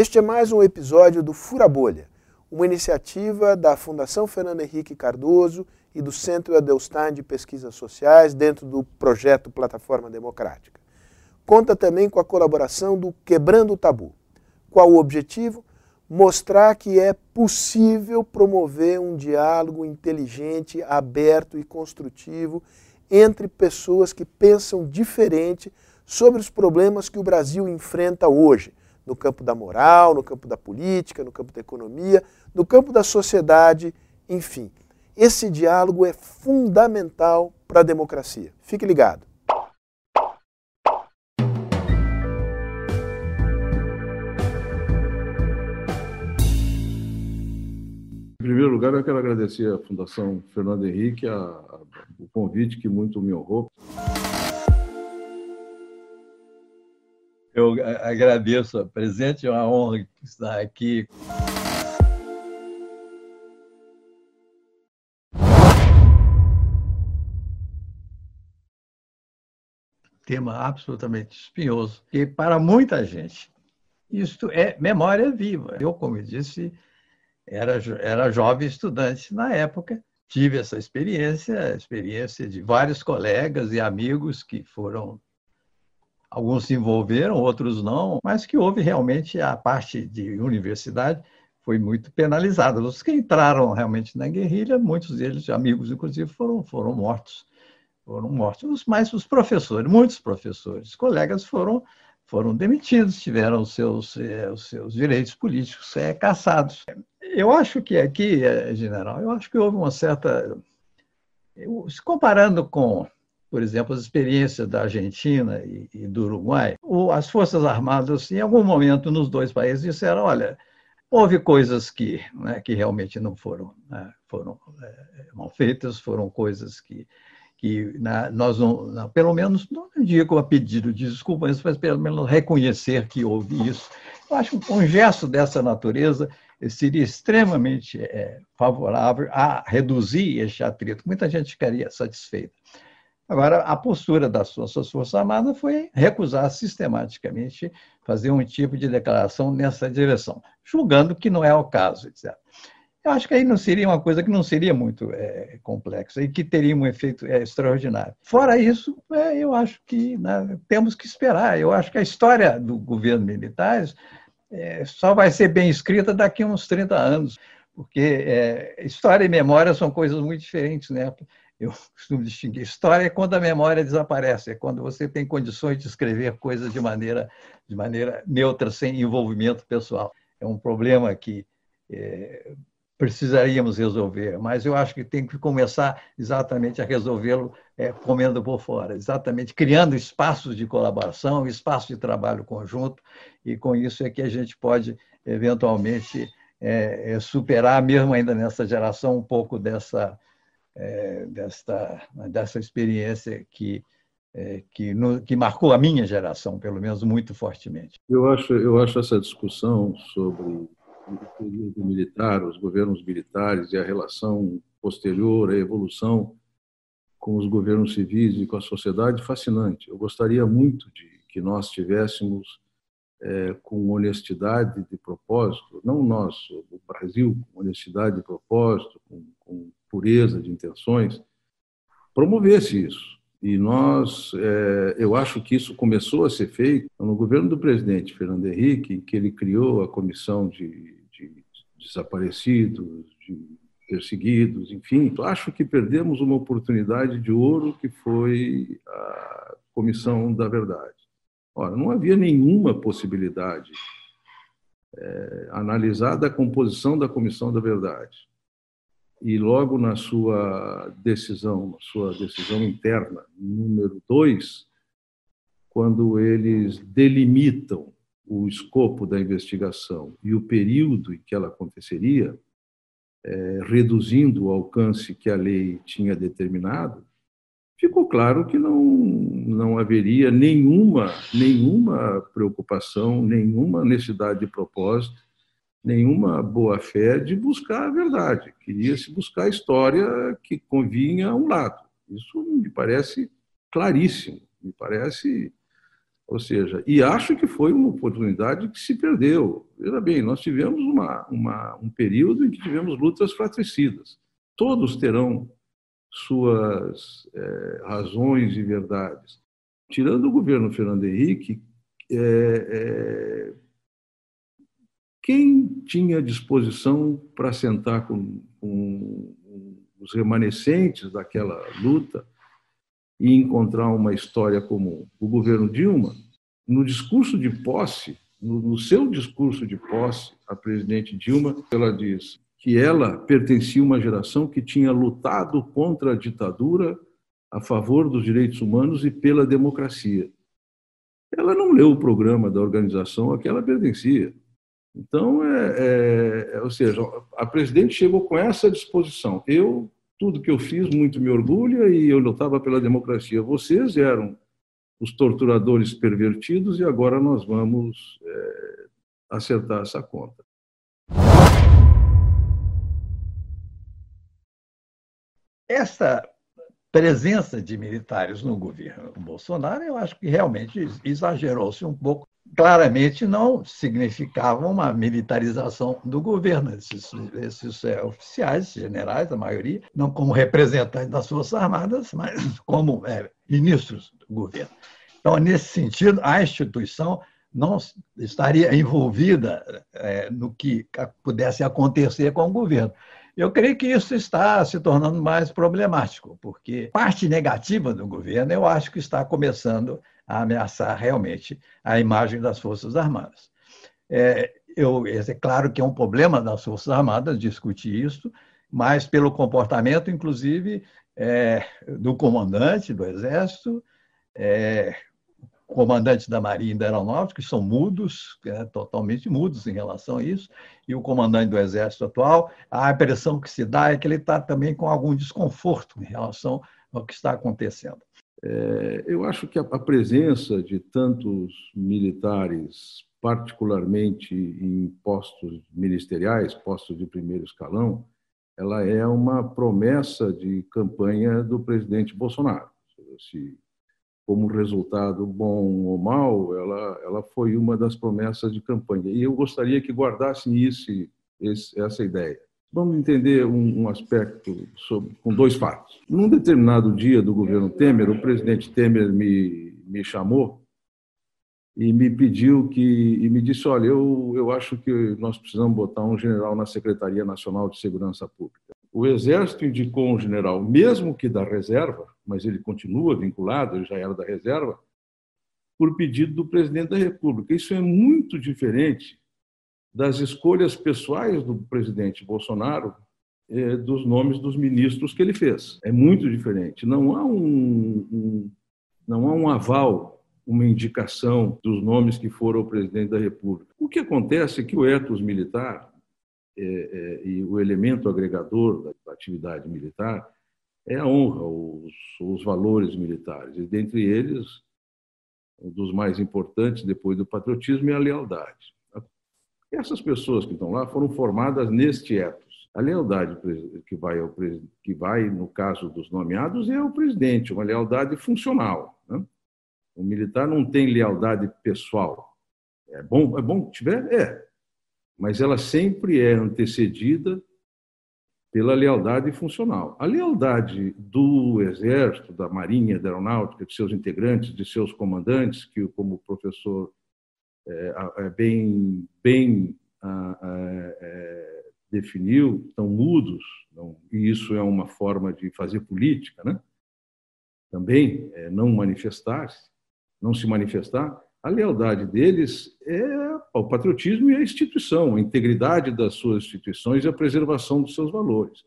Este é mais um episódio do Fura Bolha, uma iniciativa da Fundação Fernando Henrique Cardoso e do Centro Adelstein de Pesquisas Sociais dentro do projeto Plataforma Democrática. Conta também com a colaboração do Quebrando o Tabu. Qual o objetivo? Mostrar que é possível promover um diálogo inteligente, aberto e construtivo entre pessoas que pensam diferente sobre os problemas que o Brasil enfrenta hoje, no campo da moral, no campo da política, no campo da economia, no campo da sociedade, enfim. Esse diálogo é fundamental para a democracia. Fique ligado. Em primeiro lugar, eu quero agradecer à Fundação Fernando Henrique a, a, o convite que muito me honrou. Eu agradeço a presente, é uma honra estar aqui. Tema absolutamente espinhoso, e para muita gente, isto é memória viva. Eu, como disse, era, era jovem estudante na época, tive essa experiência, a experiência de vários colegas e amigos que foram alguns se envolveram, outros não, mas que houve realmente a parte de universidade foi muito penalizada. Os que entraram realmente na guerrilha, muitos deles, amigos inclusive, foram, foram mortos. Foram mortos, mas os professores, muitos professores, colegas foram foram demitidos, tiveram os seus, eh, os seus direitos políticos é, caçados. Eu acho que aqui, eh, general, eu acho que houve uma certa. Se comparando com por exemplo, as experiências da Argentina e, e do Uruguai, o, as Forças Armadas, em algum momento, nos dois países, disseram: olha, houve coisas que, né, que realmente não foram, né, foram é, mal feitas, foram coisas que, que na, nós não, não, pelo menos, não digo a pedido de desculpas, mas pelo menos reconhecer que houve isso. Eu acho que um gesto dessa natureza seria extremamente é, favorável a reduzir este atrito. Muita gente ficaria satisfeita. Agora, a postura das suas Forças Armadas foi recusar sistematicamente fazer um tipo de declaração nessa direção, julgando que não é o caso, etc. Eu acho que aí não seria uma coisa que não seria muito é, complexa e que teria um efeito é, extraordinário. Fora isso, é, eu acho que né, temos que esperar. Eu acho que a história do governo militar é, só vai ser bem escrita daqui a uns 30 anos, porque é, história e memória são coisas muito diferentes, né? Eu costumo distinguir. História é quando a memória desaparece, é quando você tem condições de escrever coisas de maneira, de maneira neutra, sem envolvimento pessoal. É um problema que é, precisaríamos resolver, mas eu acho que tem que começar exatamente a resolvê-lo é, comendo por fora, exatamente criando espaços de colaboração, espaços de trabalho conjunto, e com isso é que a gente pode, eventualmente, é, é superar, mesmo ainda nessa geração, um pouco dessa é, desta, dessa experiência que, é, que, no, que marcou a minha geração, pelo menos muito fortemente. Eu acho, eu acho essa discussão sobre o período militar, os governos militares e a relação posterior, a evolução com os governos civis e com a sociedade fascinante. Eu gostaria muito de que nós tivéssemos é, com honestidade de propósito, não nós, o Brasil, com honestidade de propósito, com, com pureza de intenções, promovesse isso. E nós, é, eu acho que isso começou a ser feito no governo do presidente Fernando Henrique, que ele criou a comissão de, de desaparecidos, de perseguidos, enfim. Acho que perdemos uma oportunidade de ouro que foi a comissão da verdade. Ora, não havia nenhuma possibilidade é, analisada a composição da comissão da verdade. E logo na sua decisão, sua decisão interna, número dois, quando eles delimitam o escopo da investigação e o período em que ela aconteceria, é, reduzindo o alcance que a lei tinha determinado, ficou claro que não, não haveria nenhuma, nenhuma preocupação, nenhuma necessidade de propósito nenhuma boa-fé de buscar a verdade. Queria-se buscar a história que convinha a um lado. Isso me parece claríssimo, me parece Ou seja, e acho que foi uma oportunidade que se perdeu. Veja bem, nós tivemos uma, uma, um período em que tivemos lutas fratricidas. Todos terão suas é, razões e verdades. Tirando o governo Fernando Henrique, é, é, quem tinha disposição para sentar com, com os remanescentes daquela luta e encontrar uma história comum. O governo Dilma, no discurso de posse, no, seu discurso de posse, a presidente Dilma, ela diz que ela pertencia a uma geração que tinha lutado contra a ditadura a favor dos direitos humanos e pela democracia. Ela não leu o programa da organização a que ela pertencia. Então, é, é, é ou seja, a presidente chegou com essa disposição. Eu tudo que eu fiz muito me orgulha e eu lutava pela democracia. Vocês eram os torturadores pervertidos e agora nós vamos é, acertar essa conta. Essa presença de militares no governo Bolsonaro, eu acho que realmente exagerou-se um pouco claramente não significava uma militarização do governo. Esses, esses é, oficiais, generais, a maioria, não como representantes das Forças Armadas, mas como é, ministros do governo. Então, nesse sentido, a instituição não estaria envolvida é, no que pudesse acontecer com o governo. Eu creio que isso está se tornando mais problemático, porque parte negativa do governo eu acho que está começando a ameaçar realmente a imagem das Forças Armadas. É, eu, é claro que é um problema das Forças Armadas discutir isso, mas pelo comportamento, inclusive, é, do comandante do Exército, é, comandante da Marinha e da Aeronáutica, que são mudos, é, totalmente mudos em relação a isso, e o comandante do Exército atual, a impressão que se dá é que ele está também com algum desconforto em relação ao que está acontecendo. É, eu acho que a, presença de tantos militares, particularmente em postos ministeriais, postos de primeiro escalão, ela é uma promessa de campanha do presidente Bolsonaro. Se, como resultado bom ou mal, ela, ela foi uma das promessas de campanha. E eu gostaria que guardassem isso, esse, essa ideia. Vamos entender um, um aspecto sobre, com dois fatos. Num determinado dia do governo Temer, o presidente Temer me, me chamou e me pediu que e me disse, olha, eu, eu acho que nós precisamos botar um general na Secretaria Nacional de Segurança Pública. O Exército indicou um general, mesmo que da reserva, mas ele continua vinculado, ele já era da reserva, por pedido do presidente da República. Isso é muito diferente das escolhas pessoais do presidente Bolsonaro é, dos nomes dos ministros que ele fez. É muito diferente. Não há um, um, não há um aval, uma indicação dos nomes que foram o presidente da República. O que acontece é que o ethos militar e o elemento agregador da atividade militar é a honra, os, os valores militares. E dentre eles, um dos mais importantes, depois do patriotismo, é a lealdade. Essas pessoas que estão lá foram formadas neste ethos. A lealdade que vai, ao, que vai, no caso dos nomeados, é ao presidente, uma lealdade funcional. Né? O militar não tem lealdade pessoal. É bom, é bom que tiver? É. Mas ela sempre é antecedida pela lealdade funcional. A lealdade do Exército, da Marinha, da Aeronáutica, de seus integrantes, de seus comandantes, que, como o professor é, é, bem, bem é, definiu, estão mudos, e isso é uma forma de fazer política, né? também é, não manifestar-se, não se manifestar, a lealdade deles é ao patriotismo e à instituição, a integridade das suas instituições e a preservação dos seus valores.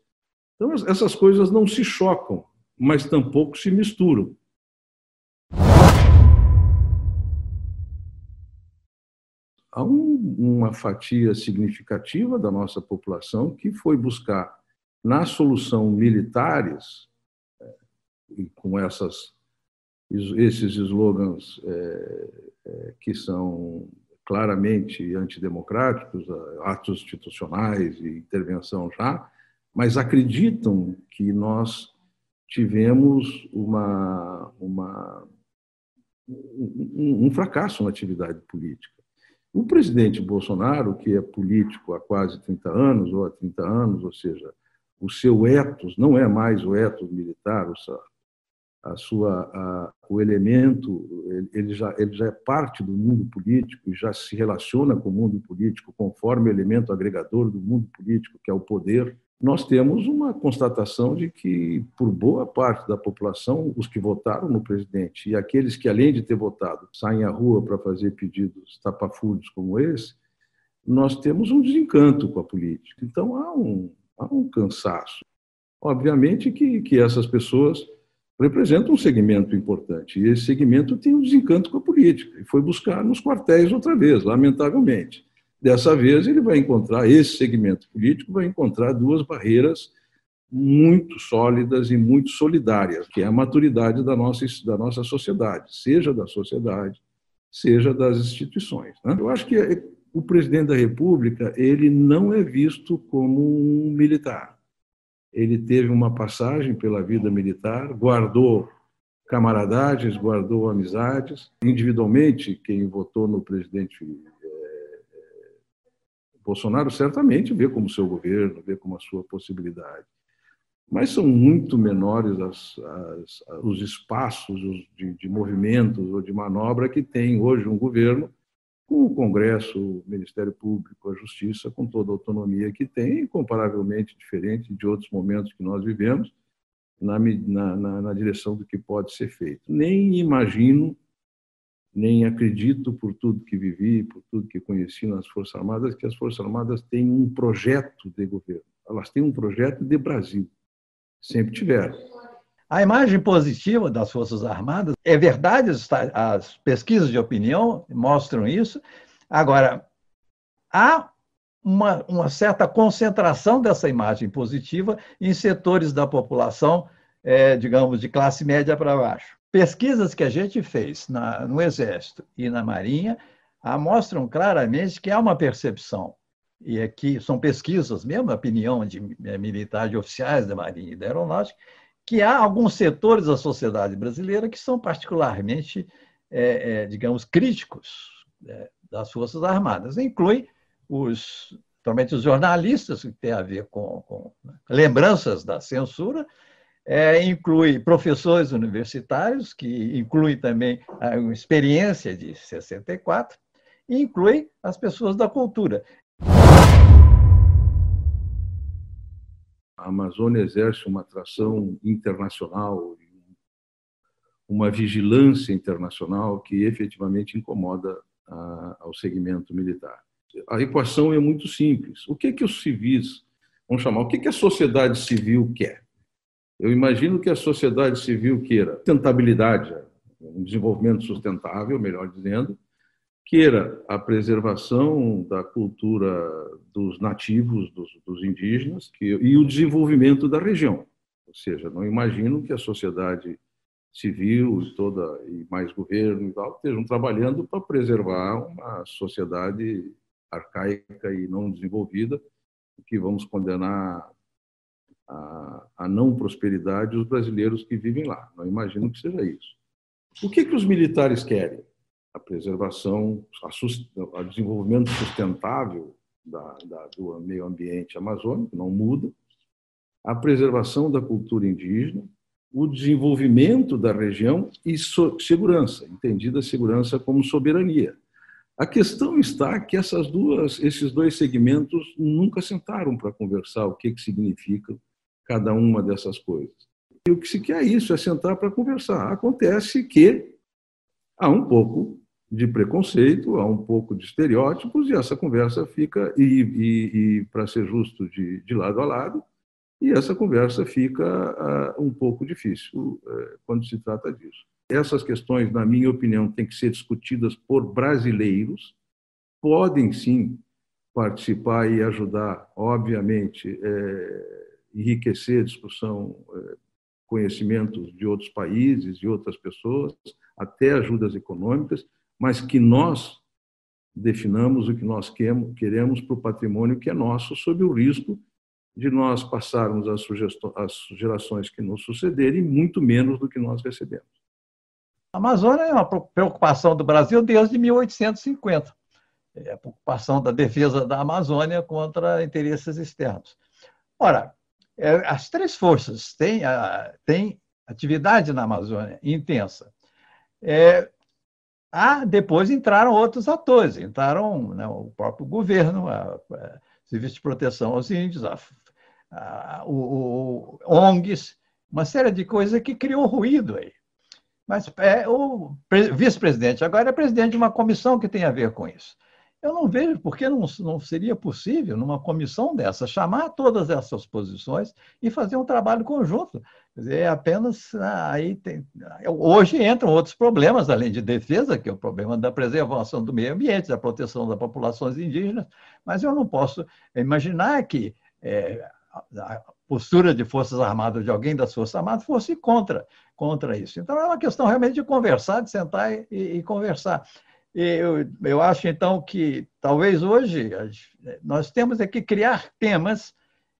Então, essas coisas não se chocam, mas tampouco se misturam. há um, uma fatia significativa da nossa população que foi buscar na solução militares, é, e com essas, esses slogans é, é, que são claramente antidemocráticos, atos institucionais e intervenção já, mas acreditam que nós tivemos uma, uma um, um fracasso na atividade política. O presidente Bolsonaro, que é político há quase 30 anos, ou há 30 anos, ou seja, o seu ethos não é mais o ethos militar, a sua, a, o elemento, ele já, ele já é parte do mundo político e já se relaciona com o mundo político conforme o elemento agregador do mundo político, que é o poder. Nós temos uma constatação de que, por boa parte da população, os que votaram no presidente e aqueles que, além de ter votado, saem à rua para fazer pedidos tapafúrdios como esse, nós temos um desencanto com a política. Então, há um, há um cansaço. Obviamente que, que essas pessoas representa um segmento importante. E esse segmento tem um desencanto com a política e foi buscar nos quartéis outra vez, lamentavelmente. Dessa vez, ele vai encontrar, esse segmento político vai encontrar duas barreiras muito sólidas e muito solidárias, que é a maturidade da nossa, da nossa sociedade, seja da sociedade, seja das instituições. Né? Eu acho que o presidente da República ele não é visto como um militar ele teve uma passagem pela vida militar, guardou camaradagens, guardou amizades. Individualmente, quem votou no presidente é, Bolsonaro certamente vê como seu governo, vê como a sua possibilidade. Mas são muito menores as, as, os espaços de, de movimentos ou de manobra que tem hoje um governo o Congresso, o Ministério Público, a Justiça, com toda a autonomia que tem, incomparavelmente diferente de outros momentos que nós vivemos, na, na, na direção do que pode ser feito. Nem imagino, nem acredito, por tudo que vivi, por tudo que conheci nas Forças Armadas, que as Forças Armadas têm um projeto de governo. Elas têm um projeto de Brasil. Sempre tiveram. A imagem positiva das Forças Armadas, é verdade, as pesquisas de opinião mostram isso. Agora, há uma, uma certa concentração dessa imagem positiva em setores da população, é, digamos, de classe média para baixo. Pesquisas que a gente fez na, no Exército e na Marinha mostram claramente que há uma percepção e aqui são pesquisas mesmo, opinião de é, militares, de oficiais da Marinha e da Aeronáutica, que há alguns setores da sociedade brasileira que são particularmente, é, é, digamos, críticos é, das Forças Armadas. Inclui os, principalmente os jornalistas, que tem a ver com, com né, lembranças da censura, é, inclui professores universitários, que inclui também a experiência de 64, e inclui as pessoas da cultura. A Amazônia exerce uma atração internacional, uma vigilância internacional que efetivamente incomoda a, ao segmento militar. A equação é muito simples. O que que os civis, vamos chamar, o que que a sociedade civil quer? Eu imagino que a sociedade civil queira sustentabilidade, um desenvolvimento sustentável, melhor dizendo, queira a preservação da cultura dos nativos, dos, dos indígenas, que, e o desenvolvimento da região. Ou seja, não imagino que a sociedade civil toda e mais governo e tal estejam trabalhando para preservar uma sociedade arcaica e não desenvolvida, que vamos condenar a, a não prosperidade os brasileiros que vivem lá. Não imagino que seja isso. O que, que os militares querem? A preservação, o desenvolvimento sustentável da, da, do meio ambiente amazônico, não muda, a preservação da cultura indígena, o desenvolvimento da região e so, segurança, entendida segurança como soberania. A questão está que essas duas, esses dois segmentos nunca sentaram para conversar o que, que significa cada uma dessas coisas. E o que se quer é isso, é sentar para conversar. Acontece que há um pouco de preconceito, há um pouco de estereótipos, e essa conversa fica, e, e, e para ser justo, de, de lado a lado, e essa conversa fica uh, um pouco difícil uh, quando se trata disso. Essas questões, na minha opinião, têm que ser discutidas por brasileiros, podem sim participar e ajudar, obviamente, é, enriquecer a discussão, é, conhecimentos de outros países, de outras pessoas, até ajudas econômicas, mas que nós definamos o que nós queremos para o patrimônio que é nosso, sob o risco de nós passarmos às gerações que nos sucederem muito menos do que nós recebemos. A Amazônia é uma preocupação do Brasil desde 1850. É a preocupação da defesa da Amazônia contra interesses externos. Ora, é, as três forças têm, têm atividade na Amazônia intensa. É, ah, depois entraram outros atores, entraram né, o próprio governo, a, a Serviço de Proteção aos Índios, a, a, o, o, ONGs, uma série de coisas que criou ruído aí. Mas é, o vice-presidente agora é presidente de uma comissão que tem a ver com isso. Eu não vejo por que não, não seria possível, numa comissão dessa, chamar todas essas posições e fazer um trabalho conjunto. Quer dizer, é apenas ah, aí tem, hoje entram outros problemas, além de defesa, que é o problema da preservação do meio ambiente, da proteção das populações indígenas, mas eu não posso imaginar que é, a postura de Forças Armadas, de alguém das Forças Armadas, fosse contra, contra isso. Então, é uma questão realmente de conversar, de sentar e, e conversar. Eu, eu acho, então, que talvez hoje nós temos é que criar temas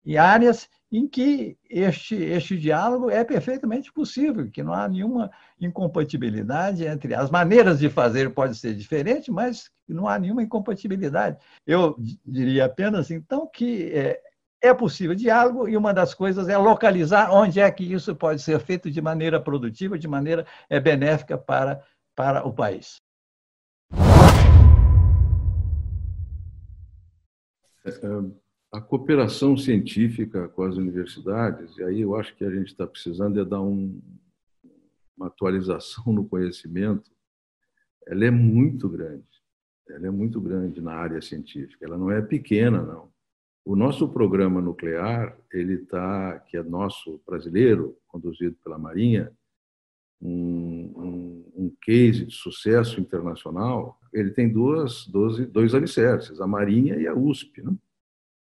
e áreas em que este, este diálogo é perfeitamente possível, que não há nenhuma incompatibilidade entre as maneiras de fazer pode ser diferente, mas não há nenhuma incompatibilidade. Eu diria apenas, então, que é, é possível diálogo e uma das coisas é localizar onde é que isso pode ser feito de maneira produtiva, de maneira é, benéfica para, para o país. A cooperação científica com as universidades, e aí eu acho que a gente está precisando é dar um, uma atualização no conhecimento, ela é muito grande. Ela é muito grande na área científica. Ela não é pequena, não. O nosso programa nuclear, ele está, que é nosso brasileiro, conduzido pela Marinha, um, um, um case de sucesso internacional, ele tem duas, dois, dois alicerces, a Marinha e a USP, né?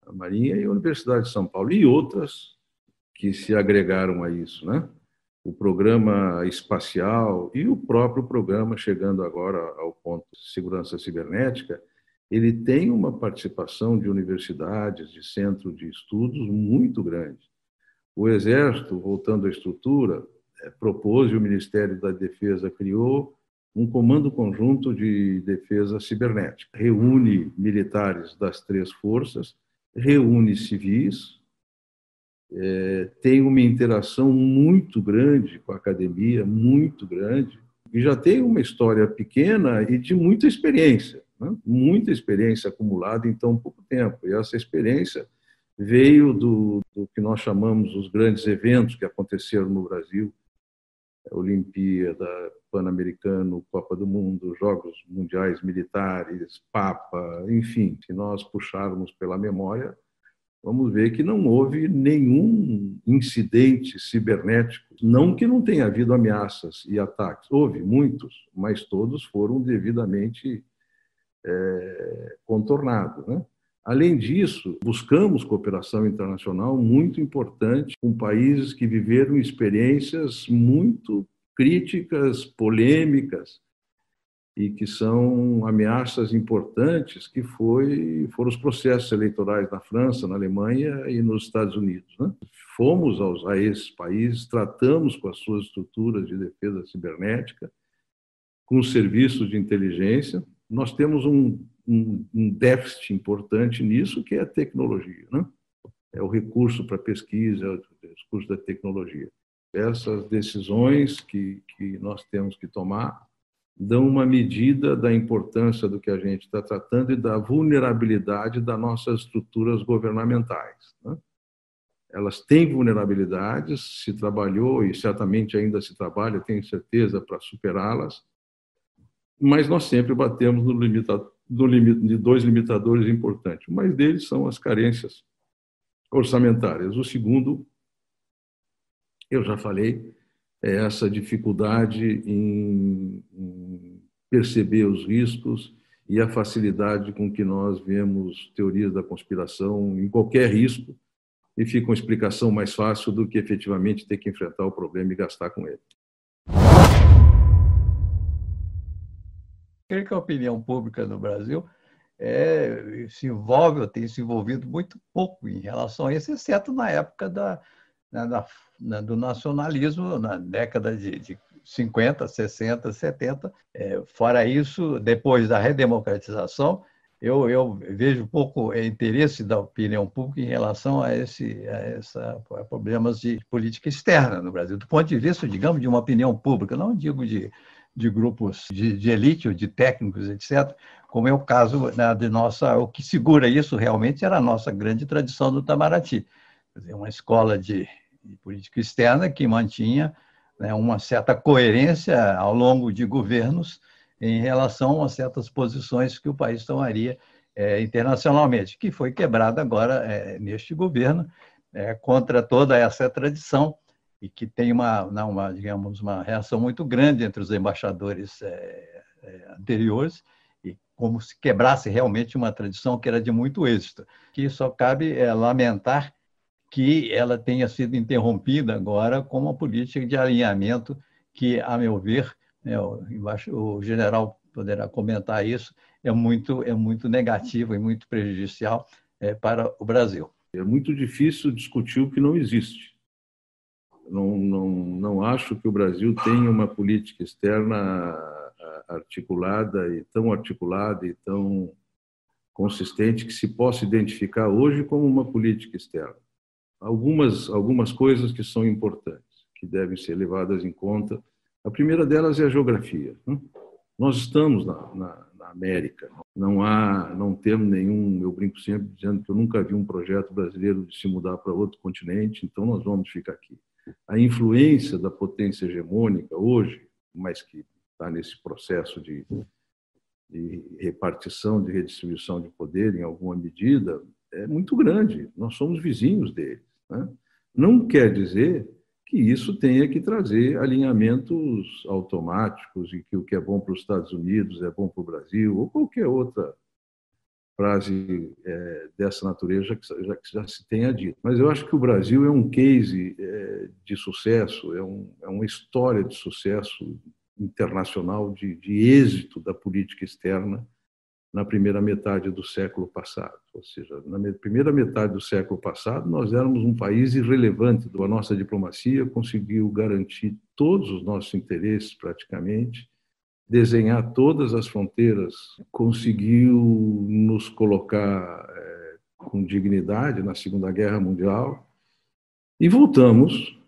a Marinha e a Universidade de São Paulo, e outras que se agregaram a isso, né? O programa espacial e o próprio programa, chegando agora ao ponto de segurança cibernética, ele tem uma participação de universidades, de centro de estudos muito grande. O Exército, voltando à estrutura, é, propôs e o Ministério da Defesa criou um comando conjunto de defesa cibernética. Reúne militares das três forças, reúne civis, é, tem uma interação muito grande com a academia, muito grande, e já tem uma história pequena e de muita experiência, né? muita experiência acumulada em tão pouco tempo. E essa experiência veio do, do que nós chamamos os grandes eventos que aconteceram no Brasil, Olimpíada, Pan-Americano, Copa do Mundo, Jogos Mundiais Militares, Papa, enfim, se nós puxarmos pela memória, vamos ver que não houve nenhum incidente cibernético. Não que não tenha havido ameaças e ataques, houve muitos, mas todos foram devidamente é, contornados. Né? Além disso, buscamos cooperação internacional muito importante com países que viveram experiências muito críticas, polêmicas e que são ameaças importantes que foi, foram os processos eleitorais na França, na Alemanha e nos Estados Unidos. Né? Fomos aos, a esses países, tratamos com as suas estruturas de defesa cibernética, com os serviços de inteligência. Nós temos um um, um déficit importante nisso, que é a tecnologia. Né? É o recurso para pesquisa, é o recurso da tecnologia. Essas decisões que, que nós temos que tomar dão uma medida da importância do que a gente está tratando e da vulnerabilidade das nossas estruturas governamentais. Né? Elas têm vulnerabilidades, se trabalhou e certamente ainda se trabalha, tenho certeza, para superá-las, mas nós sempre batemos no limitador de dois limitadores importantes. Mais deles são as carências orçamentárias. O segundo, eu já falei, é essa dificuldade em, perceber os riscos e a facilidade com que nós vemos teorias da conspiração em qualquer risco e fica uma explicação mais fácil do que efetivamente ter que enfrentar o problema e gastar com ele. creio que a opinião pública no Brasil é, se envolve, ou tem se envolvido muito pouco em relação a isso, exceto na época da, na, da, na, do nacionalismo, na década de, de 50, 60, 70. É, fora isso, depois da redemocratização, eu, eu vejo pouco interesse da opinião pública em relação a, esse, a, essa, a problemas de política externa no Brasil, do ponto de vista, digamos, de uma opinião pública, não digo de, de grupos de, de elite ou de técnicos, etc., como é o caso né, de nossa, o que segura isso realmente era a nossa grande tradição do Itamaraty, dizer, uma escola de, de política externa que mantinha né, uma certa coerência ao longo de governos em relação a certas posições que o país tomaria é, internacionalmente, que foi quebrada agora é, neste governo é, contra toda essa tradição e que tem uma, uma, digamos, uma reação muito grande entre os embaixadores é, é, anteriores e como se quebrasse realmente uma tradição que era de muito êxito. Que só cabe é, lamentar que ela tenha sido interrompida agora com uma política de alinhamento que, a meu ver, né, o, general poderá comentar isso, é muito, é muito negativo e muito prejudicial é, para o Brasil. É muito difícil discutir o que não existe. Não, não, não acho que o Brasil tenha uma política externa articulada e tão articulada e tão consistente que se possa identificar hoje como uma política externa. Algumas algumas coisas que são importantes, que devem ser levadas em conta a primeira delas é a geografia. Né? Nós estamos na, na, na, América, não há, não temos nenhum. Eu brinco sempre dizendo que eu nunca vi um projeto brasileiro de se mudar para outro continente, então nós vamos ficar aqui. A influência da potência hegemônica hoje, mas que está nesse processo de, de repartição, de redistribuição de poder em alguma medida, é muito grande. Nós somos vizinhos deles. Né? Não quer dizer que isso tenha que trazer alinhamentos automáticos e que o que é bom para os Estados Unidos é bom para o Brasil, ou qualquer outra frase é, dessa natureza que, já que, já se tenha dito. Mas eu acho que o Brasil é um case é, de sucesso, é, um, é, uma história de sucesso internacional, de, de êxito da política externa na primeira metade do século passado. Ou seja, na primeira metade do século passado, nós éramos um país irrelevante. A nossa diplomacia conseguiu garantir todos os nossos interesses, praticamente, desenhar todas as fronteiras, conseguiu nos colocar é, com dignidade na Segunda Guerra Mundial e voltamos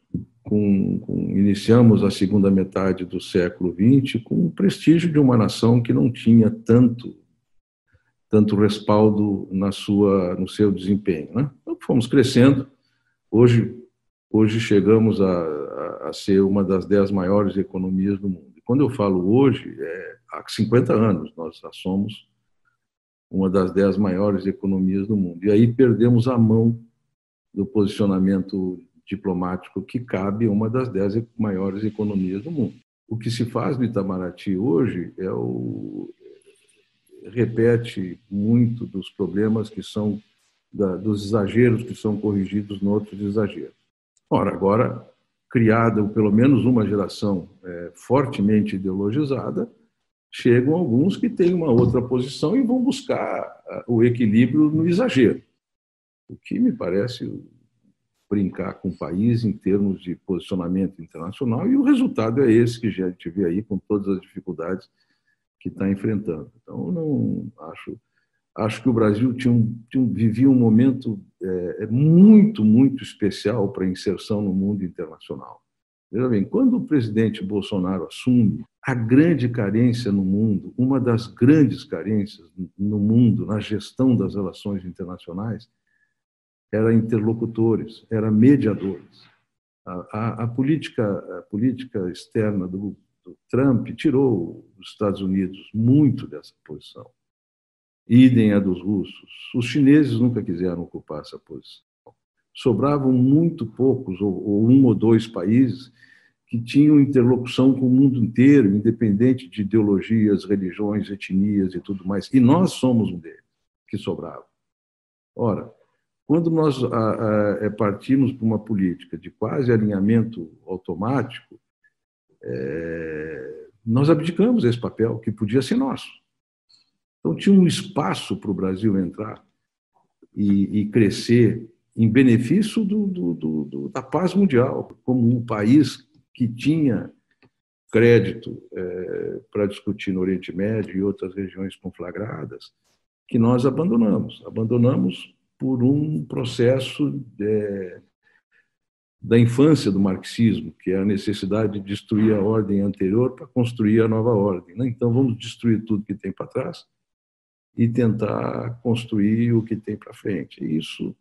com, com, iniciamos a segunda metade do século XX com o prestígio de uma nação que não tinha tanto tanto respaldo na sua, no seu desempenho. Né? Então, fomos crescendo. Hoje, hoje chegamos a, a, a, ser uma das dez maiores economias do mundo. E quando eu falo hoje, é, há 50 anos nós já somos uma das dez maiores economias do mundo. E aí perdemos a mão do posicionamento diplomático que cabe a uma das dez maiores economias do mundo. O que se faz no Itamaraty hoje é o, repete muito dos problemas que são da, dos exageros que são corrigidos no outros exageros. Ora, agora criada pelo menos uma geração é, fortemente ideologizada, chegam alguns que têm uma outra posição e vão buscar o equilíbrio no exagero, o que me parece brincar com o país em termos de posicionamento internacional e o resultado é esse que a gente vê aí com todas as dificuldades que está enfrentando. Então, não acho acho que o Brasil tinha um, tinha um, vivia um momento é, é muito muito especial para a inserção no mundo internacional. Veja bem, quando o presidente Bolsonaro assume a grande carência no mundo, uma das grandes carências no mundo na gestão das relações internacionais, era interlocutores, era mediadores. A, a, a política, a política externa do Trump tirou os Estados Unidos muito dessa posição. Idem a dos russos. Os chineses nunca quiseram ocupar essa posição. Sobravam muito poucos, ou, um ou dois países, que tinham interlocução com o mundo inteiro, independente de ideologias, religiões, etnias e tudo mais. E nós somos um deles, que sobrava. Ora, quando nós é, partimos para uma política de quase alinhamento automático, é, nós abdicamos esse papel que podia ser nosso. Então tinha um espaço para o Brasil entrar e, e crescer em benefício do, do, do, da paz mundial, como um país que tinha crédito é, para discutir no Oriente Médio e outras regiões conflagradas, que nós abandonamos. Abandonamos por um processo de, da infância do marxismo, que é a necessidade de destruir a ordem anterior para construir a nova ordem. Né? Então, vamos destruir tudo que tem para trás e tentar construir o que tem para frente. Isso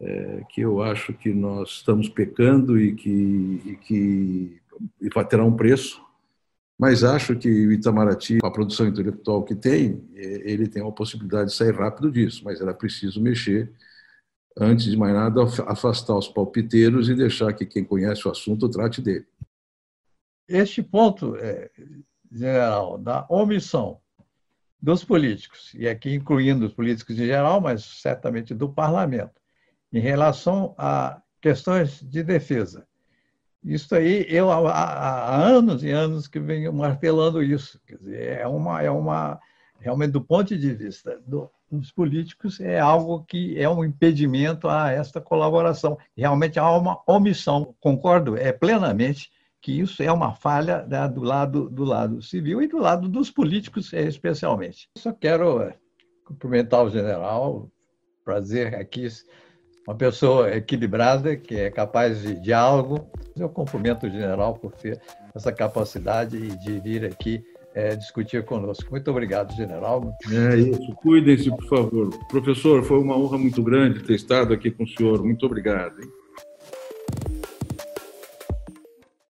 é, que eu acho que nós estamos pecando e que, e que e vai ter um preço, mas acho que o Itamaraty, com a produção intelectual que tem, é, ele tem uma possibilidade de sair rápido disso, mas era preciso mexer, antes de mais nada, afastar os palpiteiros e deixar que quem conhece o assunto trate dele. Este ponto, é, general, da omissão dos políticos, e aqui incluindo os políticos em geral, mas certamente do parlamento, em relação a questões de defesa. Isso aí, eu há, anos e anos que venho martelando isso. Quer dizer, é uma, é uma realmente do ponto de vista do, dos políticos é algo que é um impedimento a esta colaboração. Realmente há uma omissão. Concordo é plenamente que isso é uma falha né, do lado do lado civil e do lado dos políticos especialmente. Só quero é, cumprimentar o general, prazer aqui uma pessoa equilibrada, que é capaz de diálogo. Eu cumprimento o general por ter essa capacidade de vir aqui é, discutir conosco. Muito obrigado, general. É isso. Cuidem-se, por favor. Professor, foi uma honra muito grande ter estado aqui com o senhor. Muito obrigado. Hein?